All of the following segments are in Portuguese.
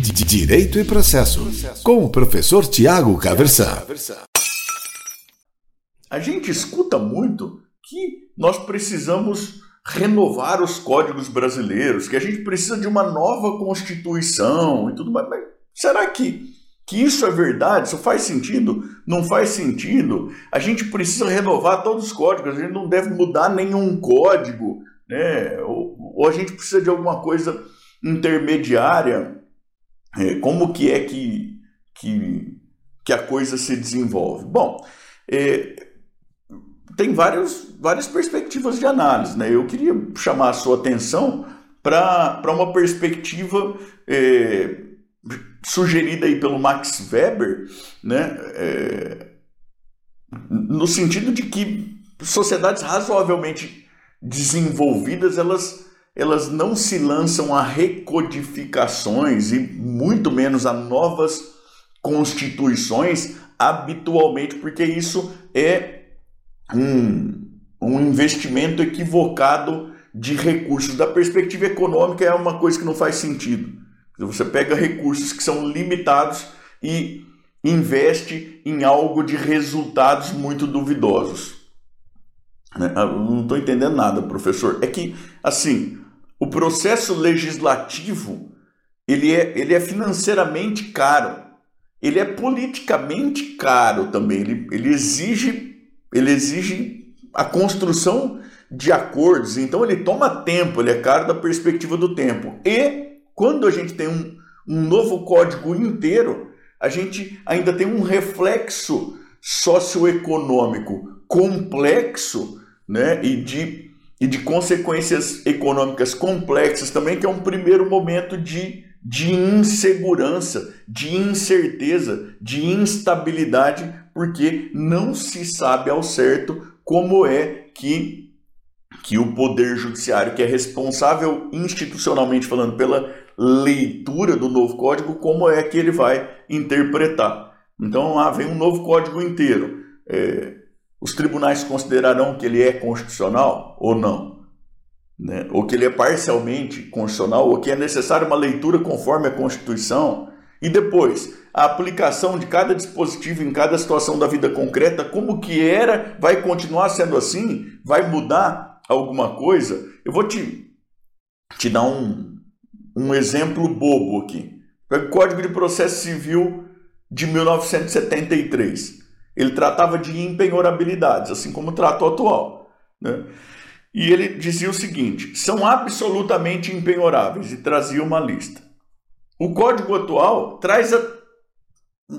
Direito e Processo, com o professor Tiago Caversan. A gente escuta muito que nós precisamos renovar os códigos brasileiros, que a gente precisa de uma nova constituição e tudo mais. Mas será que, que isso é verdade? Isso faz sentido? Não faz sentido? A gente precisa renovar todos os códigos, a gente não deve mudar nenhum código, né? ou, ou a gente precisa de alguma coisa intermediária. É, como que é que, que, que a coisa se desenvolve? Bom, é, tem vários, várias perspectivas de análise. Né? Eu queria chamar a sua atenção para uma perspectiva é, sugerida aí pelo Max Weber, né? É, no sentido de que sociedades razoavelmente desenvolvidas elas, elas não se lançam a recodificações e muito menos a novas constituições habitualmente, porque isso é um, um investimento equivocado de recursos. Da perspectiva econômica, é uma coisa que não faz sentido. Você pega recursos que são limitados e investe em algo de resultados muito duvidosos. Né? não estou entendendo nada, professor. É que, assim, o processo legislativo ele é, ele é financeiramente caro, ele é politicamente caro também, ele, ele exige ele exige a construção de acordos, então ele toma tempo, ele é caro da perspectiva do tempo. E quando a gente tem um, um novo código inteiro, a gente ainda tem um reflexo socioeconômico complexo né, e, de, e de consequências econômicas complexas também, que é um primeiro momento de, de insegurança, de incerteza, de instabilidade porque não se sabe ao certo como é que, que o Poder Judiciário, que é responsável institucionalmente falando pela leitura do novo código, como é que ele vai interpretar. Então, ah, vem um novo código inteiro. É, os tribunais considerarão que ele é constitucional ou não? Né? Ou que ele é parcialmente constitucional, ou que é necessária uma leitura conforme a Constituição? E depois, a aplicação de cada dispositivo em cada situação da vida concreta, como que era, vai continuar sendo assim? Vai mudar alguma coisa? Eu vou te, te dar um, um exemplo bobo aqui. O Código de Processo Civil de 1973. Ele tratava de empenhorabilidades, assim como trata o atual. Né? E ele dizia o seguinte: são absolutamente empenhoráveis, e trazia uma lista. O código atual traz a,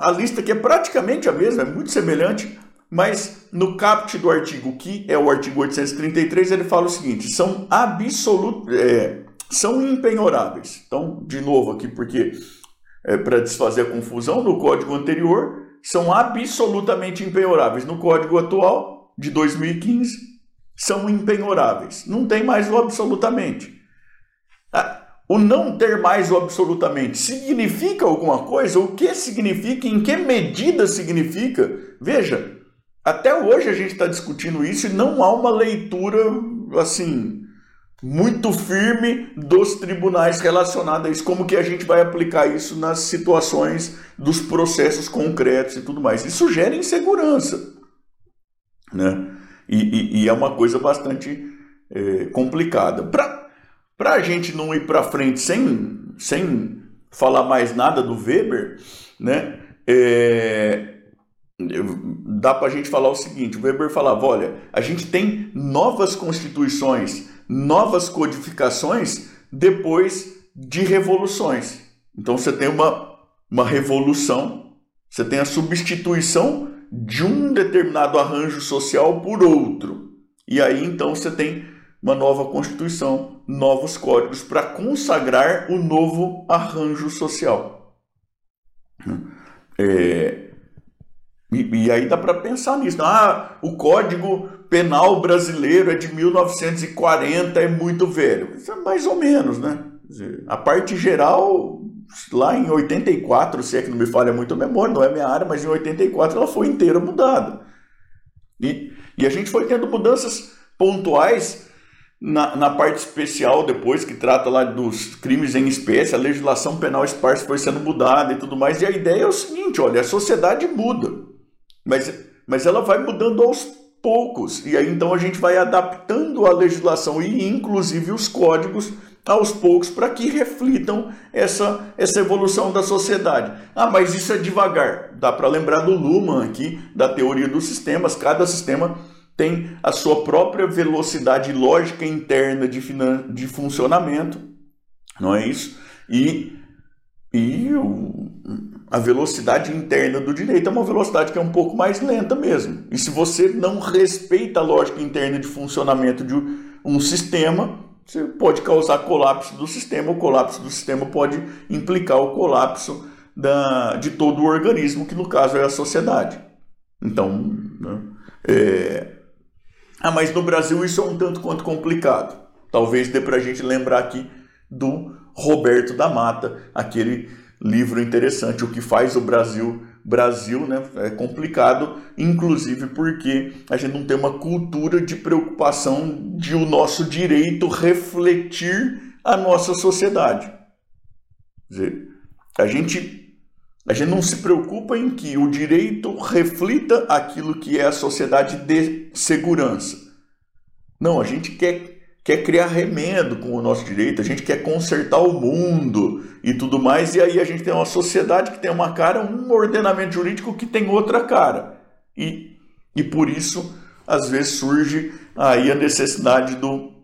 a lista que é praticamente a mesma, é muito semelhante, mas no caput do artigo, que é o artigo 833, ele fala o seguinte: são absolutos, é, são impenhoráveis. Então, de novo aqui, porque é, para desfazer a confusão, no código anterior são absolutamente impenhoráveis. No código atual, de 2015, são impenhoráveis. Não tem mais o absolutamente. Ah, o não ter mais o absolutamente significa alguma coisa? O que significa? Em que medida significa? Veja, até hoje a gente está discutindo isso e não há uma leitura assim muito firme dos tribunais relacionada a isso. Como que a gente vai aplicar isso nas situações dos processos concretos e tudo mais? Isso gera insegurança, né? E, e, e é uma coisa bastante é, complicada. Para a gente não ir para frente sem, sem falar mais nada do Weber, né? É, dá para a gente falar o seguinte: o Weber falava, olha, a gente tem novas constituições, novas codificações depois de revoluções. Então você tem uma, uma revolução, você tem a substituição de um determinado arranjo social por outro. E aí então você tem uma nova constituição, novos códigos para consagrar o novo arranjo social. É, e, e, aí dá para pensar nisso. Ah, o Código Penal brasileiro é de 1940, é muito velho. Isso é mais ou menos, né? A parte geral, lá em 84, se é que não me falha muito a memória, não é minha área, mas em 84 ela foi inteira mudada. E, e a gente foi tendo mudanças pontuais na, na, parte especial, depois, que trata lá dos crimes em espécie, a legislação penal esparsa foi sendo mudada e tudo mais. E a ideia é o seguinte: olha, a sociedade muda, mas, mas ela vai mudando aos poucos. E aí então a gente vai adaptando a legislação e inclusive os códigos aos poucos para que reflitam essa, essa evolução da sociedade. Ah, mas isso é devagar. Dá para lembrar do Luhmann aqui, da teoria dos sistemas. Cada sistema tem a sua própria velocidade lógica interna de, de funcionamento, não é isso? E, e o, a velocidade interna do direito é uma velocidade que é um pouco mais lenta mesmo. E se você não respeita a lógica interna de funcionamento de um sistema, você pode causar colapso do sistema. O colapso do sistema pode implicar o colapso da, de todo o organismo, que no caso é a sociedade. Então, né, é, ah, mas no Brasil isso é um tanto quanto complicado. Talvez dê para a gente lembrar aqui do Roberto da Mata, aquele livro interessante, O que faz o Brasil Brasil, né? É complicado, inclusive porque a gente não tem uma cultura de preocupação de o nosso direito refletir a nossa sociedade. Quer dizer, a gente a gente não se preocupa em que o direito reflita aquilo que é a sociedade de segurança. Não, a gente quer, quer criar remendo com o nosso direito, a gente quer consertar o mundo e tudo mais, e aí a gente tem uma sociedade que tem uma cara, um ordenamento jurídico que tem outra cara. E, e por isso, às vezes, surge aí a necessidade do,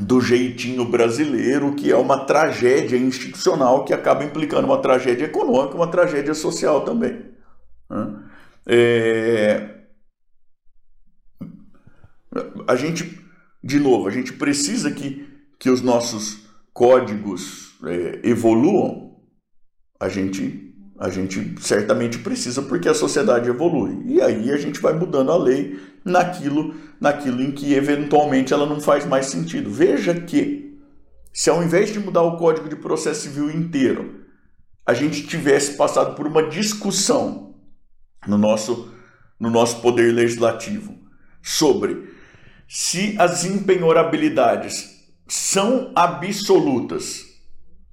do jeitinho brasileiro, que é uma tragédia institucional que acaba implicando uma tragédia econômica, uma tragédia social também. Né? É... A gente, de novo, a gente precisa que, que os nossos códigos é, evoluam. A gente a gente certamente precisa porque a sociedade evolui. E aí a gente vai mudando a lei naquilo, naquilo em que eventualmente ela não faz mais sentido. Veja que se ao invés de mudar o Código de Processo Civil inteiro, a gente tivesse passado por uma discussão no nosso, no nosso poder legislativo sobre se as impenhorabilidades são absolutas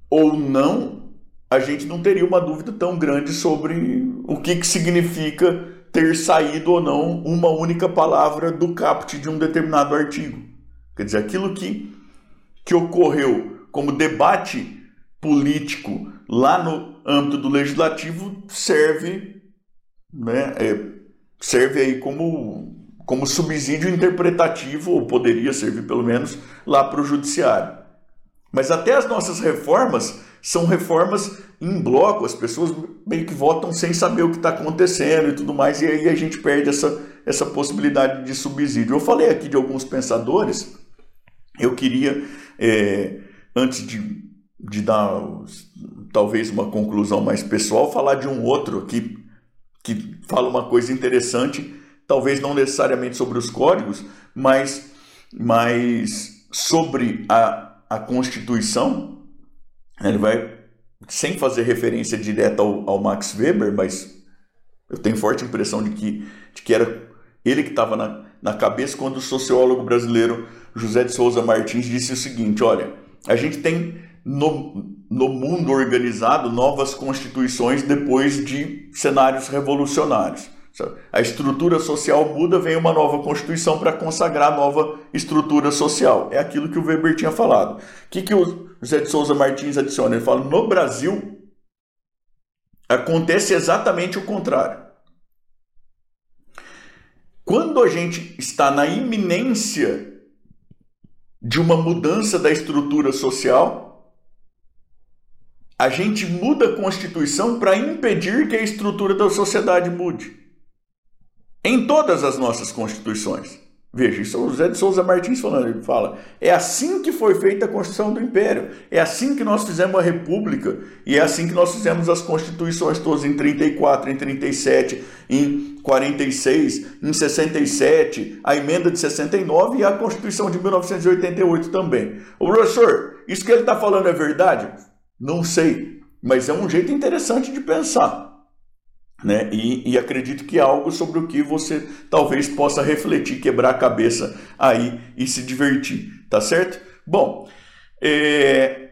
ou não, a gente não teria uma dúvida tão grande sobre o que, que significa ter saído ou não uma única palavra do caput de um determinado artigo. Quer dizer, aquilo que, que ocorreu como debate político lá no âmbito do legislativo serve, né, é, serve aí como, como subsídio interpretativo, ou poderia servir pelo menos, lá para o judiciário. Mas até as nossas reformas são reformas em bloco, as pessoas meio que votam sem saber o que está acontecendo e tudo mais, e aí a gente perde essa, essa possibilidade de subsídio. Eu falei aqui de alguns pensadores, eu queria, é, antes de, de dar talvez uma conclusão mais pessoal, falar de um outro aqui que fala uma coisa interessante, talvez não necessariamente sobre os códigos, mas, mas sobre a a Constituição, ele vai, sem fazer referência direta ao, ao Max Weber, mas eu tenho forte impressão de que, de que era ele que estava na, na cabeça quando o sociólogo brasileiro José de Souza Martins disse o seguinte: olha, a gente tem no, no mundo organizado novas constituições depois de cenários revolucionários. A estrutura social muda, vem uma nova Constituição para consagrar nova estrutura social. É aquilo que o Weber tinha falado. O que, que o José de Souza Martins adiciona? Ele fala: no Brasil, acontece exatamente o contrário. Quando a gente está na iminência de uma mudança da estrutura social, a gente muda a Constituição para impedir que a estrutura da sociedade mude em todas as nossas constituições. Veja, isso é o José de Souza Martins falando, ele fala, é assim que foi feita a Constituição do Império, é assim que nós fizemos a República, e é assim que nós fizemos as constituições todas em 34, em 37, em 46, em 67, a emenda de 69 e a Constituição de 1988 também. O professor, isso que ele está falando é verdade? Não sei, mas é um jeito interessante de pensar. Né? E, e, acredito que é algo sobre o que você talvez possa refletir, quebrar a cabeça aí e se divertir, tá certo? Bom, é...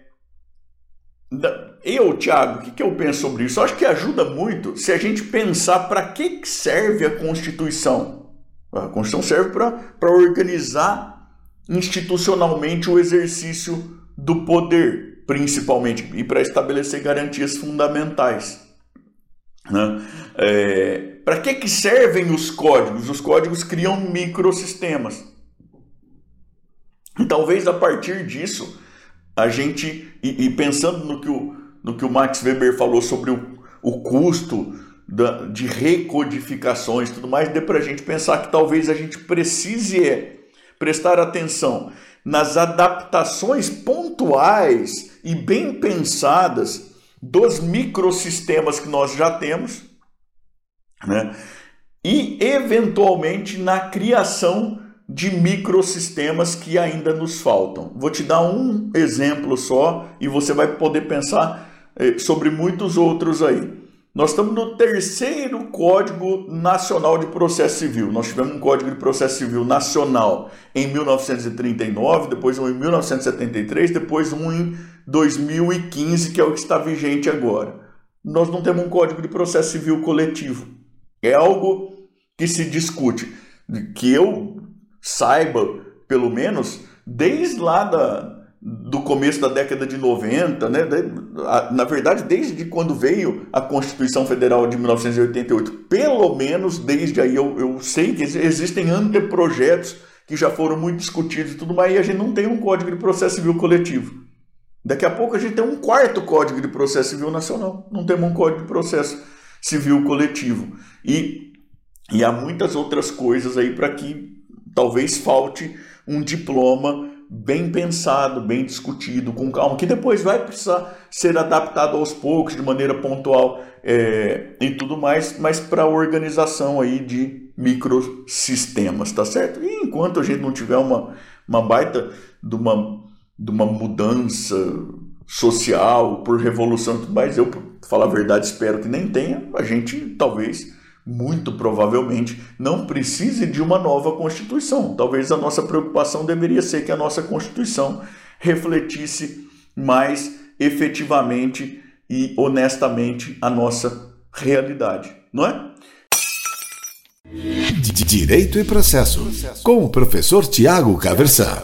eu, Thiago, o que, que eu penso sobre isso? Eu acho que ajuda muito se a gente pensar para que serve a Constituição. A Constituição serve para organizar institucionalmente o exercício do poder, principalmente, e para estabelecer garantias fundamentais. Né? É, Para que, que servem os códigos? Os códigos criam microsistemas. E talvez a partir disso, a gente, e, e, pensando no que, o, no que o Max Weber falou sobre o, o custo da, de recodificações e tudo mais, dê para a gente pensar que talvez a gente precise é, prestar atenção nas adaptações pontuais e bem pensadas dos microsistemas que nós já temos, né? e eventualmente na criação de microsistemas que ainda nos faltam. Vou te dar um exemplo só e você vai poder pensar eh, sobre muitos outros aí. Nós estamos no terceiro Código Nacional de Processo Civil. Nós tivemos um Código de Processo Civil Nacional em 1939, depois um em 1973, depois um em 2015, que é o que está vigente agora. Nós não temos um Código de Processo Civil coletivo. É algo que se discute, que eu saiba, pelo menos, desde lá da, do começo da década de 90, né? na verdade, desde quando veio a Constituição Federal de 1988, pelo menos desde aí eu, eu sei que existem anteprojetos que já foram muito discutidos e tudo mais, e a gente não tem um Código de Processo Civil coletivo. Daqui a pouco a gente tem um quarto Código de Processo Civil Nacional, não temos um Código de Processo Civil coletivo. E, e há muitas outras coisas aí para que talvez falte um diploma bem pensado, bem discutido, com calma, que depois vai precisar ser adaptado aos poucos, de maneira pontual é, e tudo mais, mas para a organização aí de microsistemas, tá certo? E enquanto a gente não tiver uma, uma baita de uma, de uma mudança social, por revolução mais, eu, para falar a verdade, espero que nem tenha, a gente talvez muito provavelmente não precise de uma nova Constituição. Talvez a nossa preocupação deveria ser que a nossa Constituição refletisse mais efetivamente e honestamente a nossa realidade, não é? Direito e processo, com o professor Tiago Caversan.